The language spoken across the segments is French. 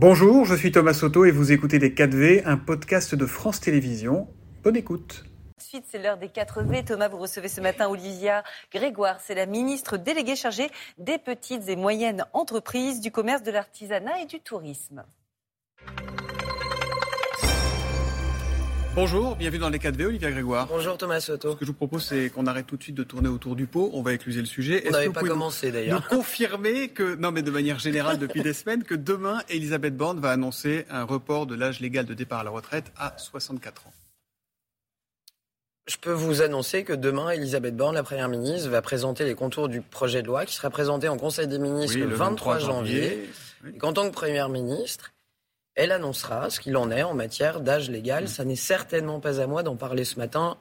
Bonjour, je suis Thomas Soto et vous écoutez Les 4V, un podcast de France Télévisions. Bonne écoute. Ensuite, c'est l'heure des 4V. Thomas, vous recevez ce matin Olivia Grégoire. C'est la ministre déléguée chargée des petites et moyennes entreprises, du commerce, de l'artisanat et du tourisme. Bonjour, bienvenue dans les 4V, Olivia Grégoire. Bonjour Thomas Soto. Ce que je vous propose, c'est qu'on arrête tout de suite de tourner autour du pot. On va écluser le sujet. On n'avait pas commencé d'ailleurs. Nous confirmer que, non mais de manière générale depuis des semaines, que demain, Elisabeth Borne va annoncer un report de l'âge légal de départ à la retraite à 64 ans? Je peux vous annoncer que demain, Elisabeth Borne, la Première ministre, va présenter les contours du projet de loi qui sera présenté en Conseil des ministres le 23, janvier. Et qu'en tant que Première ministre, elle annoncera ce qu'il en est en matière d'âge légal. Ça n'est certainement pas à moi d'en parler ce matin.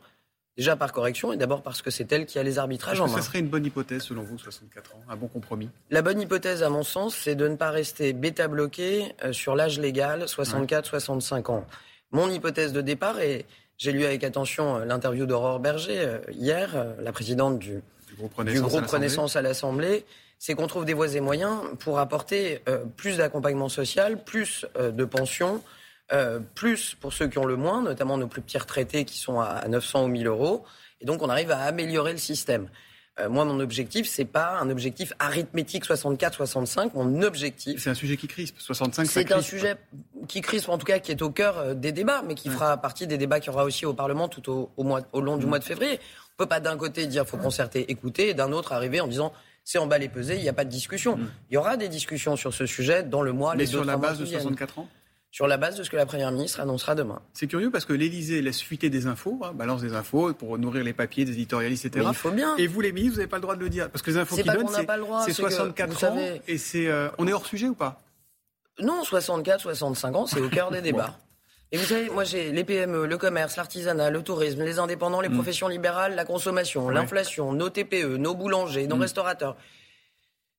Déjà par correction et d'abord parce que c'est elle qui a les arbitrages en main. Ce serait une bonne hypothèse selon vous, 64 ans, un bon compromis? La bonne hypothèse, à mon sens, c'est de ne pas rester bêta-bloqué euh, sur l'âge légal, 64-65 ans. Mon hypothèse de départ, et j'ai lu avec attention euh, l'interview d'Aurore Berger euh, hier, la présidente du, groupe Renaissance à l'Assemblée, c'est qu'on trouve des voies et moyens pour apporter euh, plus d'accompagnement social, plus euh, de pensions, euh, plus pour ceux qui ont le moins, notamment nos plus petits retraités qui sont à 900 ou 1000 euros. Et donc on arrive à améliorer le système. moi, mon objectif, c'est pas un objectif arithmétique 64-65. Mon objectif. C'est un sujet qui crispe. 65, C'est un sujet qui crispe, en tout cas, qui est au cœur des débats, mais qui fera partie des débats qu'il y aura aussi au Parlement tout au, mois, au long du mmh. mois de février. On peut pas d'un côté dire faut concerter, écouter, et d'un autre arriver en disant c'est emballé pesé, il n'y a pas de discussion. Mm. Il y aura des discussions sur ce sujet dans le mois, Mais sur la base de 64 ans sur la base de ce que la Première ministre annoncera demain. C'est curieux parce que l'Élysée laisse fuiter des infos, hein, balance des infos pour nourrir les papiers des éditorialistes, etc. il faut bien. Et vous, les ministres, vous n'avez pas le droit de le dire. Parce que les infos qui donnent, c'est 64 ans. Et c'est, euh, on est hors sujet ou pas? Non, 64, 65 ans, c'est au cœur des débats. Et vous savez, moi j'ai les PME, le commerce, l'artisanat, le tourisme, les indépendants, les mm. professions libérales, la consommation, l'inflation, nos TPE, nos boulangers, nos mm. restaurateurs.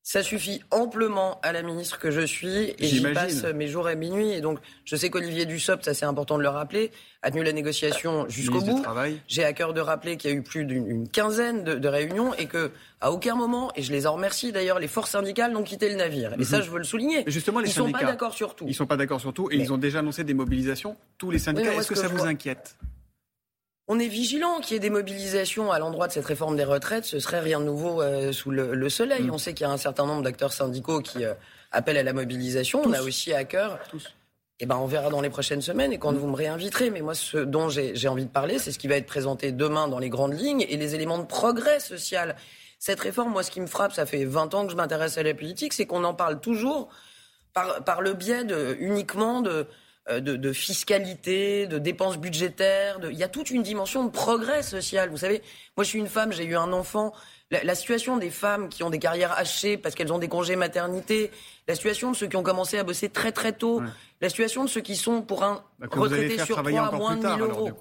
Ça suffit amplement à la ministre que je suis et j'y passe mes jours et minuit. Et donc, je sais qu'Olivier Dussopt, ça c'est important de le rappeler, a tenu la négociation jusqu'au bout. J'ai à cœur de rappeler qu'il y a eu plus d'une quinzaine de, réunions et que à aucun moment, et je les en remercie d'ailleurs, les forces syndicales n'ont quitté le navire. Et ça, mhm. je veux le souligner. justement, les ils ne sont pas d'accord sur tout. Ils sont pas d'accord sur tout et ils ont déjà annoncé des mobilisations. Tous les syndicats. Est-ce que, ça vous inquiète? On est vigilant qu'il y ait des mobilisations à l'endroit de cette réforme des retraites. Ce serait rien de nouveau euh, sous le, soleil. Mm. On sait qu'il y a un certain nombre d'acteurs syndicaux qui euh, appellent à la mobilisation. On a aussi à cœur. Tous. Eh ben, on verra dans les prochaines semaines et quand mm. vous me réinviterez. Mais moi, ce dont j'ai envie de parler, c'est ce qui va être présenté demain dans les grandes lignes et les éléments de progrès social. Cette réforme, moi, ce qui me frappe, ça fait 20 ans que je m'intéresse à la politique, c'est qu'on en parle toujours par, par le biais de, uniquement de, euh, de, fiscalité, de dépenses budgétaires. Il y a toute une dimension de progrès social. Vous savez, moi je suis une femme, j'ai eu un enfant. La, situation des femmes qui ont des carrières hachées parce qu'elles ont des congés maternité, la situation de ceux qui ont commencé à bosser très très tôt, la situation de ceux qui sont pour un bah, retraité sur trois à moins de 1000 euros.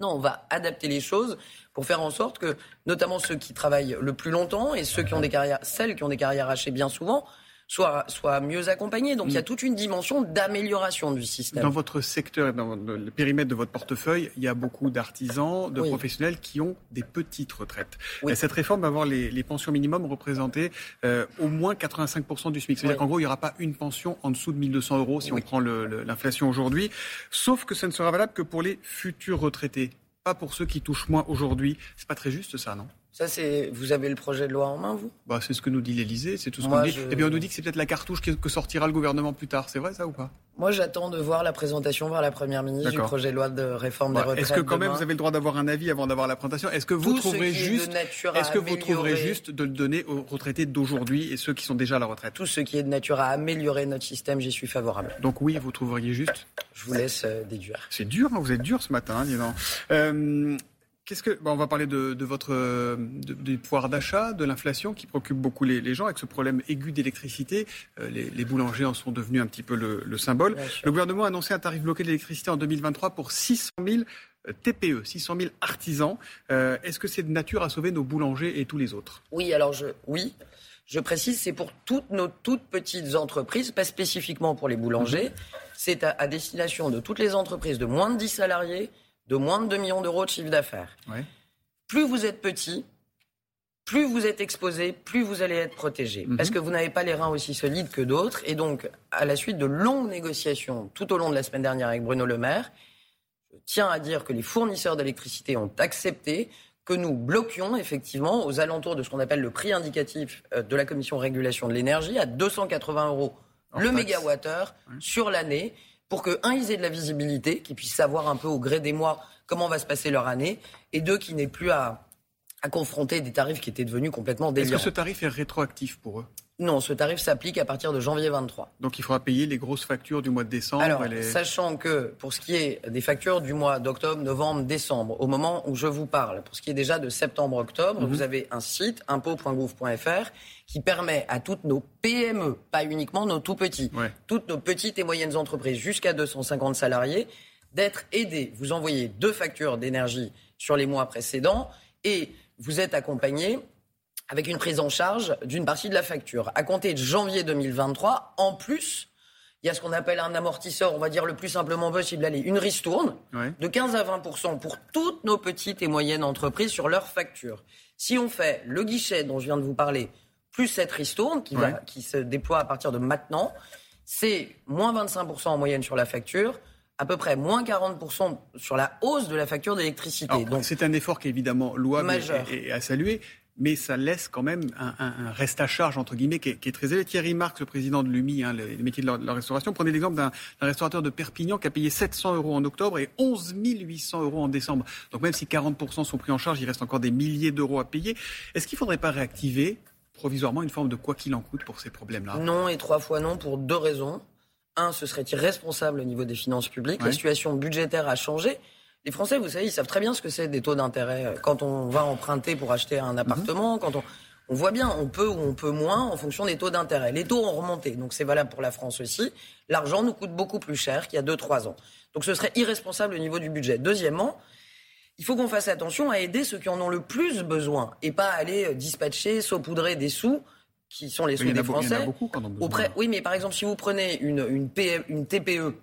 non, on va adapter les choses pour faire en sorte que, notamment ceux qui travaillent le plus longtemps et ceux qui ont des carrières, celles qui ont des carrières hachées bien souvent, soit, soit mieux accompagnés. Donc il y a mm. toute une dimension d'amélioration du système. Dans votre secteur, dans le périmètre de votre portefeuille, il y a beaucoup d'artisans, de professionnels qui ont des petites retraites. Et cette réforme va avoir les, pensions minimum représenter euh, au moins 85% du SMIC. C'est-à-dire qu'en gros, il n'y aura pas une pension en dessous de 1200 euros si on prend l'inflation aujourd'hui. Sauf que ça ne sera valable que pour les futurs retraités, pas pour ceux qui touchent moins aujourd'hui. C'est pas très juste ça, non? Ça, c'est. Vous avez le projet de loi en main, vous? Bah, C'est ce que nous dit l'Elysée, c'est tout ce qu'on dit. Et bien, on nous dit que c'est peut-être la cartouche que sortira le gouvernement plus tard. C'est vrai, ça ou pas? Moi, j'attends de voir la présentation par la Première ministre du projet de loi de réforme des retraites. Est-ce que, quand même, vous avez le droit d'avoir un avis avant d'avoir la présentation? Est-ce que vous trouverez juste. Est-ce que vous trouverez juste de le donner aux retraités d'aujourd'hui et ceux qui sont déjà à la retraite? Tout ce qui est de nature à améliorer notre système, j'y suis favorable. Donc, oui, vous trouveriez juste? Je vous laisse euh, déduire. C'est dur, hein, vous êtes dur ce matin, hein, dis donc. Euh, Qu'est-ce que, on va parler de, votre du pouvoir d'achat, de l'inflation qui préoccupe beaucoup les, gens avec ce problème aigu d'électricité. Euh, les, boulangers en sont devenus un petit peu le, symbole. Le gouvernement a annoncé un tarif bloqué d'électricité en 2023 pour 600 000 TPE, 600 000 artisans. Euh, est-ce que c'est de nature à sauver nos boulangers et tous les autres? Oui, alors je, oui. Je précise, c'est pour toutes nos toutes petites entreprises, pas spécifiquement pour les boulangers. C'est à destination de toutes les entreprises de moins de 10 salariés de moins de 2 millions d'euros de chiffre d'affaires. Plus vous êtes petit, plus vous êtes exposé, plus vous allez être protégé. Mhm. Parce que vous n'avez pas les reins aussi solides que d'autres. Et donc, à la suite de longues négociations tout au long de la semaine dernière avec Bruno Le Maire, je tiens à dire que les fournisseurs d'électricité ont accepté que nous bloquions effectivement aux alentours de ce qu'on appelle le prix indicatif euh, de la Commission régulation de l'énergie à 280 euros le mégawattheure sur l'année pour que, un, ils aient de la visibilité, qu'ils puissent savoir un peu au gré des mois comment va se passer leur année, et deux, qu'ils n'aient plus à, à confronter des tarifs qui étaient devenus complètement délirants. Est-ce que ce tarif est rétroactif pour eux? Non, ce tarif s'applique à partir de janvier 23. Donc il faudra payer les grosses factures du mois de décembre. Alors, sachant que pour ce qui est des factures du mois d'octobre, novembre, décembre, au moment où je vous parle, pour ce qui est déjà de septembre-octobre, mhm. vous avez un site impôt.gouv.fr qui permet à toutes nos PME, pas uniquement nos tout petits, toutes nos petites et moyennes entreprises jusqu'à 250 salariés, d'être aidées. Vous envoyez deux factures d'énergie sur les mois précédents et vous êtes accompagné avec une prise en charge d'une partie de la facture. À compter de janvier 2023, en plus, il y a ce qu'on appelle un amortisseur, on va dire le plus simplement possible, allez, une ristourne de 15 à 20 pour toutes nos petites et moyennes entreprises sur leur facture. Si on fait le guichet dont je viens de vous parler, plus cette ristourne qui, va, qui se déploie à partir de maintenant, c'est moins 25% en moyenne sur la facture, à peu près moins 40% sur la hausse de la facture d'électricité. C'est un effort qui est évidemment louable et, à saluer mais ça laisse quand même un, reste à charge, entre guillemets, qui est, très élevé. Thierry Marx, le président de l'UMI, hein, les, métiers de la, restauration, prenez l'exemple d'un restaurateur de Perpignan qui a payé 700 euros en octobre et 11 800 euros en décembre. Donc même si 40% sont pris en charge, il reste encore des milliers d'euros à payer. Est-ce qu'il ne faudrait pas réactiver provisoirement une forme de quoi qu'il en coûte pour ces problèmes-là? Non, et trois fois non, pour deux raisons. Un, ce serait irresponsable au niveau des finances publiques. La situation budgétaire a changé. Les Français, vous savez, ils savent très bien ce que c'est des taux d'intérêt. Euh, quand on va emprunter pour acheter un appartement, quand on, on voit bien, on peut ou on peut moins en fonction des taux d'intérêt. Les taux ont remonté, donc c'est valable pour la France aussi. L'argent nous coûte beaucoup plus cher qu'il y a 2-3 ans. Donc ce serait irresponsable au niveau du budget. Deuxièmement, il faut qu'on fasse attention à aider ceux qui en ont le plus besoin et pas aller euh, dispatcher, saupoudrer des sous qui sont les sous des Français. auprès, oui, mais par exemple, si vous prenez une, une, une TPE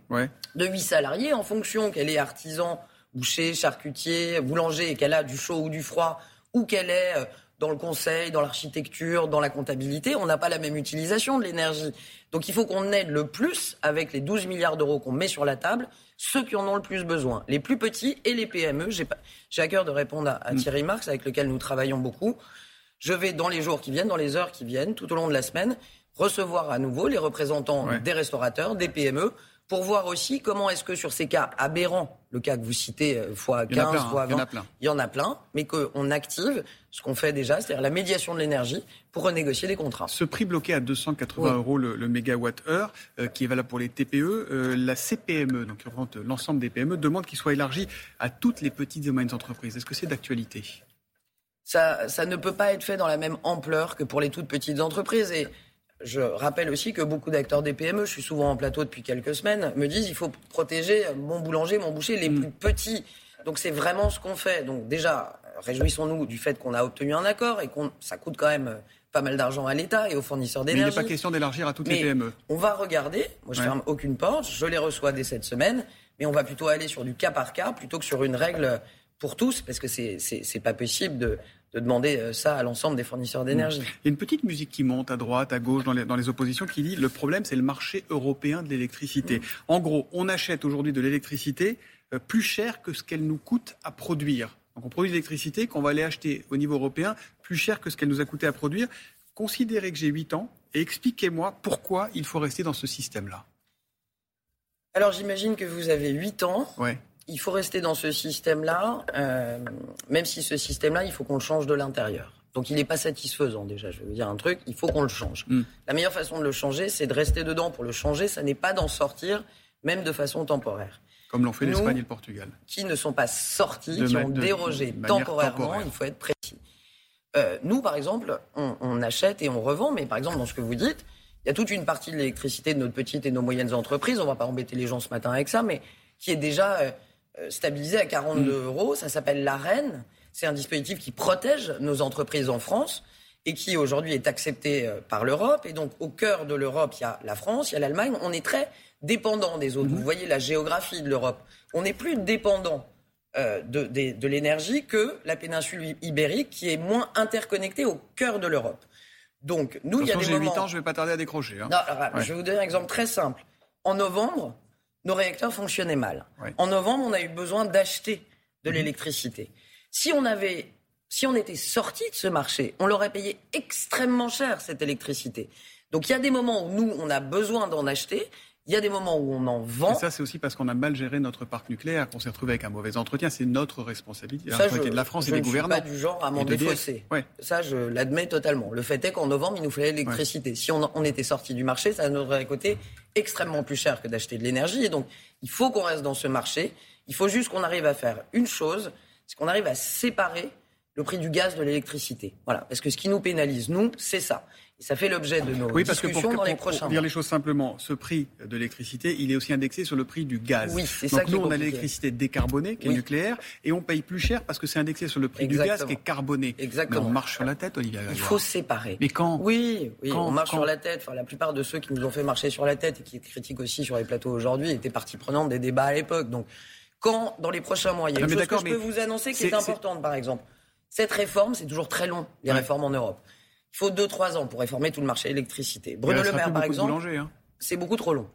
de 8 salariés, en fonction qu'elle est artisan boucher, charcutier, boulanger, et qu'elle a du chaud ou du froid, ou qu'elle est euh, dans le conseil, dans l'architecture, dans la comptabilité, on n'a pas la même utilisation de l'énergie. Donc il faut qu'on aide le plus, avec les 12 milliards d'euros qu'on met sur la table, ceux qui en ont le plus besoin, les plus petits et les PME. J'ai à cœur de répondre à, mm. Thierry Marx, avec lequel nous travaillons beaucoup. Je vais, dans les jours qui viennent, dans les heures qui viennent, tout au long de la semaine, recevoir à nouveau les représentants des restaurateurs, des PME, pour voir aussi comment est-ce que sur ces cas aberrants, le cas que vous citez euh, fois 15, fois 20, il y en a plein, mais qu'on active ce qu'on fait déjà, c'est-à-dire la médiation de l'énergie pour renégocier les contrats. Ce prix bloqué à 280 euros le, mégawatt-heure, euh, qui est valable pour les TPE, euh, la CPME, donc l'ensemble des PME, demande qu'il soit élargi à toutes les petites et moyennes entreprises. Est-ce que c'est d'actualité? Ça, ça ne peut pas être fait dans la même ampleur que pour les toutes petites entreprises. Et je rappelle aussi que beaucoup d'acteurs des PME, je suis souvent en plateau depuis quelques semaines, me disent il faut protéger mon boulanger, mon boucher, les mm. plus petits. Donc c'est vraiment ce qu'on fait. Donc déjà, réjouissons-nous du fait qu'on a obtenu un accord et qu'on ça coûte quand même pas mal d'argent à l'État et aux fournisseurs d'énergie. Mais il n'est pas question d'élargir à toutes les PME. On va regarder. Moi, je ferme aucune porte. Je les reçois dès cette semaine, mais on va plutôt aller sur du cas par cas plutôt que sur une règle pour tous, parce que c'est pas possible de de demander euh, ça à l'ensemble des fournisseurs d'énergie. Il y a une petite musique qui monte à droite, à gauche, dans les, dans les oppositions, qui dit le problème, c'est le marché européen de l'électricité. En gros, on achète aujourd'hui de l'électricité euh, plus cher que ce qu'elle nous coûte à produire. Donc on produit de l'électricité qu'on va aller acheter au niveau européen plus cher que ce qu'elle nous a coûté à produire. Considérez que j'ai 8 ans et expliquez-moi pourquoi il faut rester dans ce système-là. Alors j'imagine que vous avez 8 ans. Ouais il faut rester dans ce système-là, euh, même si ce système-là, il faut qu'on le change de l'intérieur. Donc il n'est pas satisfaisant déjà, je vais vous dire un truc, il faut qu'on le change. Mm. La meilleure façon de le changer, c'est de rester dedans pour le changer, ça n'est pas d'en sortir, même de façon temporaire. Comme l'ont fait l'Espagne et le Portugal. Qui ne sont pas sortis, qui ont dérogé temporairement, il faut être précis. Euh, nous, par exemple, on, on, achète et on revend, mais par exemple, dans ce que vous dites, il y a toute une partie de l'électricité de notre petite et nos moyennes entreprises, on ne va pas embêter les gens ce matin avec ça, mais qui est déjà... Euh, stabilisé à 42 mm. euros. Ça s'appelle l'AREN. C'est un dispositif qui protège nos entreprises en France et qui aujourd'hui est accepté euh, par l'Europe. Et donc au cœur de l'Europe, il y a la France, il y a l'Allemagne. On est très dépendant des autres. Mm-hmm. Vous voyez la géographie de l'Europe. On n'est plus dépendant euh, de, de, l'énergie que la péninsule ibérique, qui est moins interconnectée au cœur de l'Europe. Donc, nous, il y a des moments... 8 ans, je ne vais pas tarder à décrocher. Hein. Je vais vous donner un exemple très simple. En novembre, nos réacteurs fonctionnaient mal. En novembre, on a eu besoin d'acheter de mhm. l'électricité. Si on avait, si on était sorti de ce marché, on l'aurait payé extrêmement cher cette électricité. Donc il y a des moments où nous, on a besoin d'en acheter. Il y a des moments où on en vend. Et ça, c'est aussi parce qu'on a mal géré notre parc nucléaire, qu'on s'est retrouvé avec un mauvais entretien. C'est notre responsabilité. Ça, de la France et des gouvernants. Je ne suis pas du genre à m'en défausser. Ça, je l'admets totalement. Le fait est qu'en novembre, il nous fallait l'électricité. Si on, on, était sorti du marché, ça nous aurait coûté extrêmement plus cher que d'acheter de l'énergie. Et donc, il faut qu'on reste dans ce marché. Il faut juste qu'on arrive à faire une chose, c'est qu'on arrive à séparer le prix du gaz de l'électricité. Voilà. Parce que ce qui nous pénalise, nous, c'est ça. Ça fait l'objet de nos oui, parce discussions que pour, dans les prochains pour dire les choses simplement, ce prix de l'électricité, il est aussi indexé sur le prix du gaz. Oui, c'est ça nous, on a l'électricité décarbonée, qui est nucléaire, et on paye plus cher parce que c'est indexé sur le prix du gaz qui est carboné. Exactement. Mais on marche sur la tête, Olivier. Il faut séparer. Mais quand Oui, oui on marche sur la tête. Enfin, la plupart de ceux qui nous ont fait marcher sur la tête et qui critiquent aussi sur les plateaux aujourd'hui étaient partie prenante des débats à l'époque. Donc, quand, dans les prochains mois, il y a une chose que je peux vous annoncer qui est, importante, par exemple. Cette réforme, c'est toujours très long, les réformes en Europe. Il faut 2-3 ans pour réformer tout le marché électricité. Bruno Le Maire, par exemple, hein. c'est beaucoup trop long.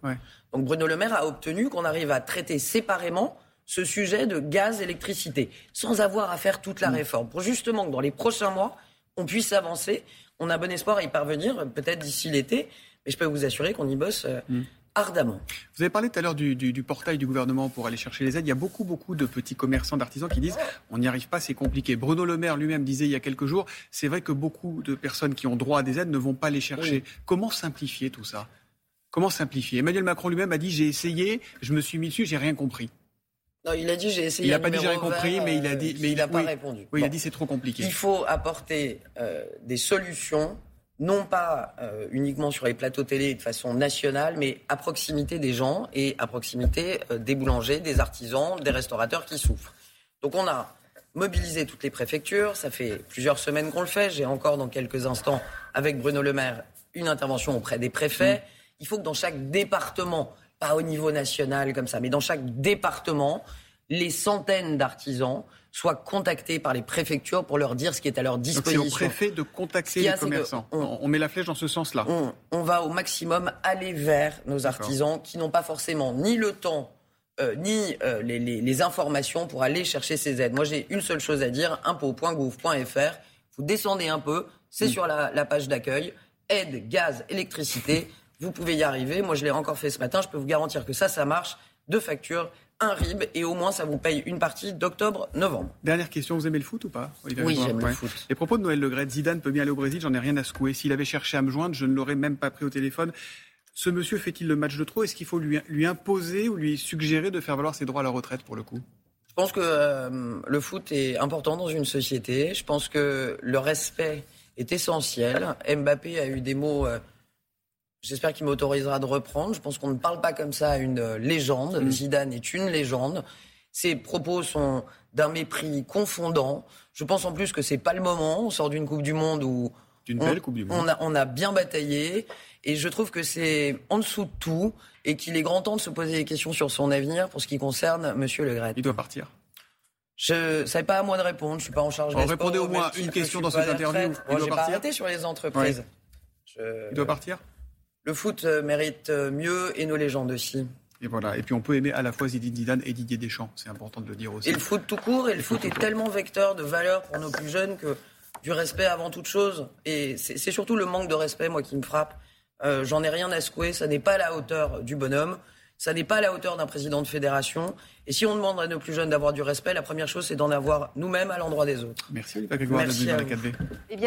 Donc Bruno Le Maire a obtenu qu'on arrive à traiter séparément ce sujet de gaz-électricité, sans avoir à faire toute la mm. réforme, pour justement que dans les prochains mois, on puisse avancer. On a bon espoir à y parvenir, peut-être d'ici l'été, mais je peux vous assurer qu'on y bosse euh, mm ardemment. Vous avez parlé tout à l'heure du, portail du gouvernement pour aller chercher les aides. Il y a beaucoup, beaucoup de petits commerçants, d'artisans qui disent on n'y arrive pas, c'est compliqué. Bruno Le Maire lui-même disait il y a quelques jours c'est vrai que beaucoup de personnes qui ont droit à des aides ne vont pas les chercher. Comment simplifier tout ça? Comment simplifier? Emmanuel Macron lui-même a dit j'ai essayé, je me suis mis dessus, j'ai rien compris. Non, il a dit j'ai essayé. Il n'a pas dit j'ai rien compris, mais il a dit. Mais il n'a pas répondu. Oui, il a dit c'est trop compliqué. Il faut apporter euh, des solutions non pas euh, uniquement sur les plateaux télé de façon nationale, mais à proximité des gens et à proximité euh, des boulangers, des artisans, des restaurateurs qui souffrent. Donc on a mobilisé toutes les préfectures, ça fait plusieurs semaines qu'on le fait, j'ai encore dans quelques instants avec Bruno Le Maire une intervention auprès des préfets. Mmh. Il faut que dans chaque département, pas au niveau national comme ça, mais dans chaque département, les centaines d'artisans soient contactés par les préfectures pour leur dire ce qui est à leur disposition. C'est au préfet de contacter les commerçants. On, met la flèche dans ce sens-là. On, va au maximum aller vers nos artisans qui n'ont pas forcément ni le temps euh, ni euh, les, informations pour aller chercher ces aides. Moi, j'ai une seule chose à dire impôt.gouv.fr. Vous descendez un peu, c'est mm. sur la, la page d'accueil. Aide, gaz, électricité. Vous pouvez y arriver. Moi, je l'ai encore fait ce matin. Je peux vous garantir que ça, ça marche. Deux factures, un RIB et au moins ça vous paye une partie d'octobre-novembre. Dernière question, vous aimez le foot ou pas Oui, j'aime le foot. Les propos de Noël Legret, Zidane peut bien aller au Brésil, j'en ai rien à secouer. S'il avait cherché à me joindre, je ne l'aurais même pas pris au téléphone. Ce monsieur fait-il le match de trop? Est-ce qu'il faut lui, lui imposer ou lui suggérer de faire valoir ses droits à la retraite pour le coup? Je pense que euh, le foot est important dans une société. Je pense que le respect est essentiel. Mbappé a eu des mots... Euh, J'espère qu'il m'autorisera de reprendre. Je pense qu'on ne parle pas comme ça à une euh, légende. Mm. Zidane est une légende. Ses propos sont d'un mépris confondant. Je pense en plus que c'est pas le moment. On sort d'une Coupe du Monde où d'une belle Coupe du Monde. On a, on a bien bataillé et je trouve que c'est en dessous de tout et qu'il est grand temps de se poser des questions sur son avenir pour ce qui concerne Monsieur Le Gret. Il doit partir. Je, n'est pas à moi de répondre. Je suis pas en charge. des Répondez au moins une question dans cette interview. Il doit partir. Pas sur les entreprises. Il doit partir le foot euh, mérite euh, mieux et nos légendes aussi. Et voilà. Et puis on peut aimer à la fois Zinedine Zidane et Didier Deschamps. C'est important de le dire aussi. Et le foot tout court. Et le, foot, est tellement vecteur de valeur pour nos plus jeunes que du respect avant toute chose. Et c'est surtout le manque de respect, moi, qui me frappe. Euh, j'en ai rien à secouer. Ça n'est pas à la hauteur du bonhomme. Ça n'est pas à la hauteur d'un président de fédération. Et si on demande à nos plus jeunes d'avoir du respect, la première chose, c'est d'en avoir nous-mêmes à l'endroit des autres. Merci, Olivier Grégoire, Merci à vous.